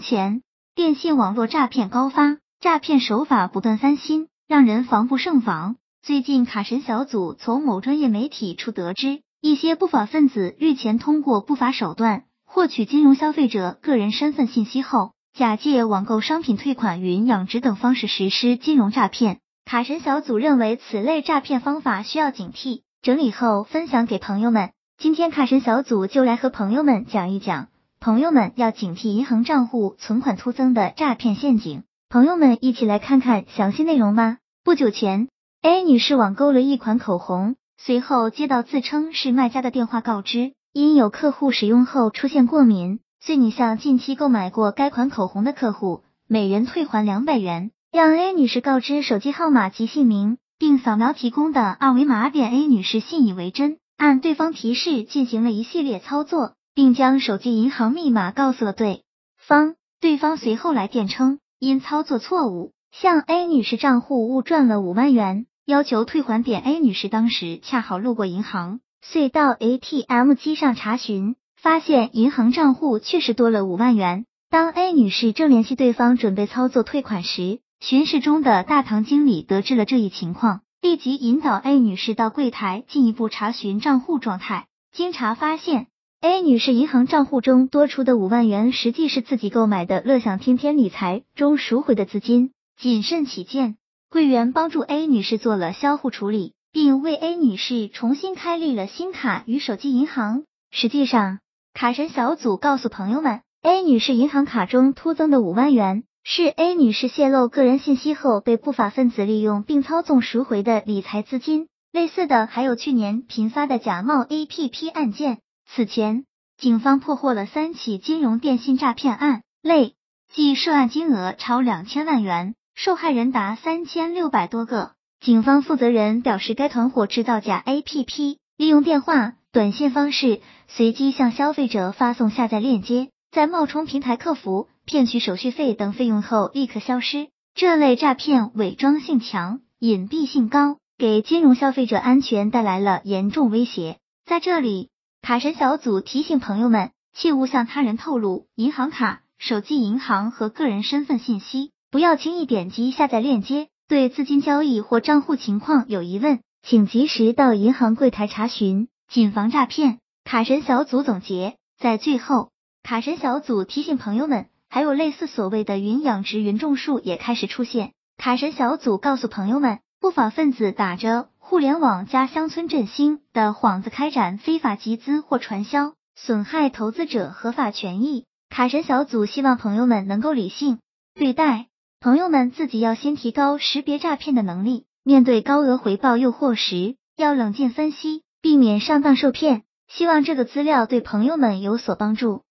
前，电信网络诈骗高发，诈骗手法不断翻新，让人防不胜防。最近，卡神小组从某专业媒体处得知，一些不法分子日前通过不法手段获取金融消费者个人身份信息后，假借网购商品退款、云养殖等方式实施金融诈骗。卡神小组认为此类诈骗方法需要警惕，整理后分享给朋友们。今天卡神小组就来和朋友们讲一讲，朋友们要警惕银行账户存款突增的诈骗陷阱。朋友们一起来看看详细内容吧。不久前。A 女士网购了一款口红，随后接到自称是卖家的电话告知，因有客户使用后出现过敏，遂拟向近期购买过该款口红的客户每人退还两百元，让 A 女士告知手机号码及姓名，并扫描提供的二维码点。A 女士信以为真，按对方提示进行了一系列操作，并将手机银行密码告诉了对方。对方随后来电称，因操作错误。向 A 女士账户误转了五万元，要求退还。点 A 女士当时恰好路过银行，遂到 ATM 机上查询，发现银行账户确实多了五万元。当 A 女士正联系对方准备操作退款时，巡视中的大堂经理得知了这一情况，立即引导 A 女士到柜台进一步查询账户状态。经查发现，A 女士银行账户中多出的五万元，实际是自己购买的乐享天天理财中赎回的资金。谨慎起见，柜员帮助 A 女士做了销户处理，并为 A 女士重新开立了新卡与手机银行。实际上，卡神小组告诉朋友们，A 女士银行卡中突增的五万元，是 A 女士泄露个人信息后被不法分子利用并操纵赎回的理财资金。类似的还有去年频发的假冒 APP 案件。此前，警方破获了三起金融电信诈骗案，累计涉案金额超两千万元。受害人达三千六百多个。警方负责人表示，该团伙制造假 APP，利用电话、短信方式随机向消费者发送下载链接，在冒充平台客服骗取手续费等费用后立刻消失。这类诈骗伪装性强、隐蔽性高，给金融消费者安全带来了严重威胁。在这里，卡神小组提醒朋友们，切勿向他人透露银行卡、手机银行和个人身份信息。不要轻易点击下载链接，对资金交易或账户情况有疑问，请及时到银行柜台查询，谨防诈骗。卡神小组总结，在最后，卡神小组提醒朋友们，还有类似所谓的云养殖、云种树也开始出现。卡神小组告诉朋友们，不法分子打着互联网加乡村振兴的幌子开展非法集资或传销，损害投资者合法权益。卡神小组希望朋友们能够理性对待。朋友们自己要先提高识别诈骗的能力，面对高额回报诱惑时，要冷静分析，避免上当受骗。希望这个资料对朋友们有所帮助。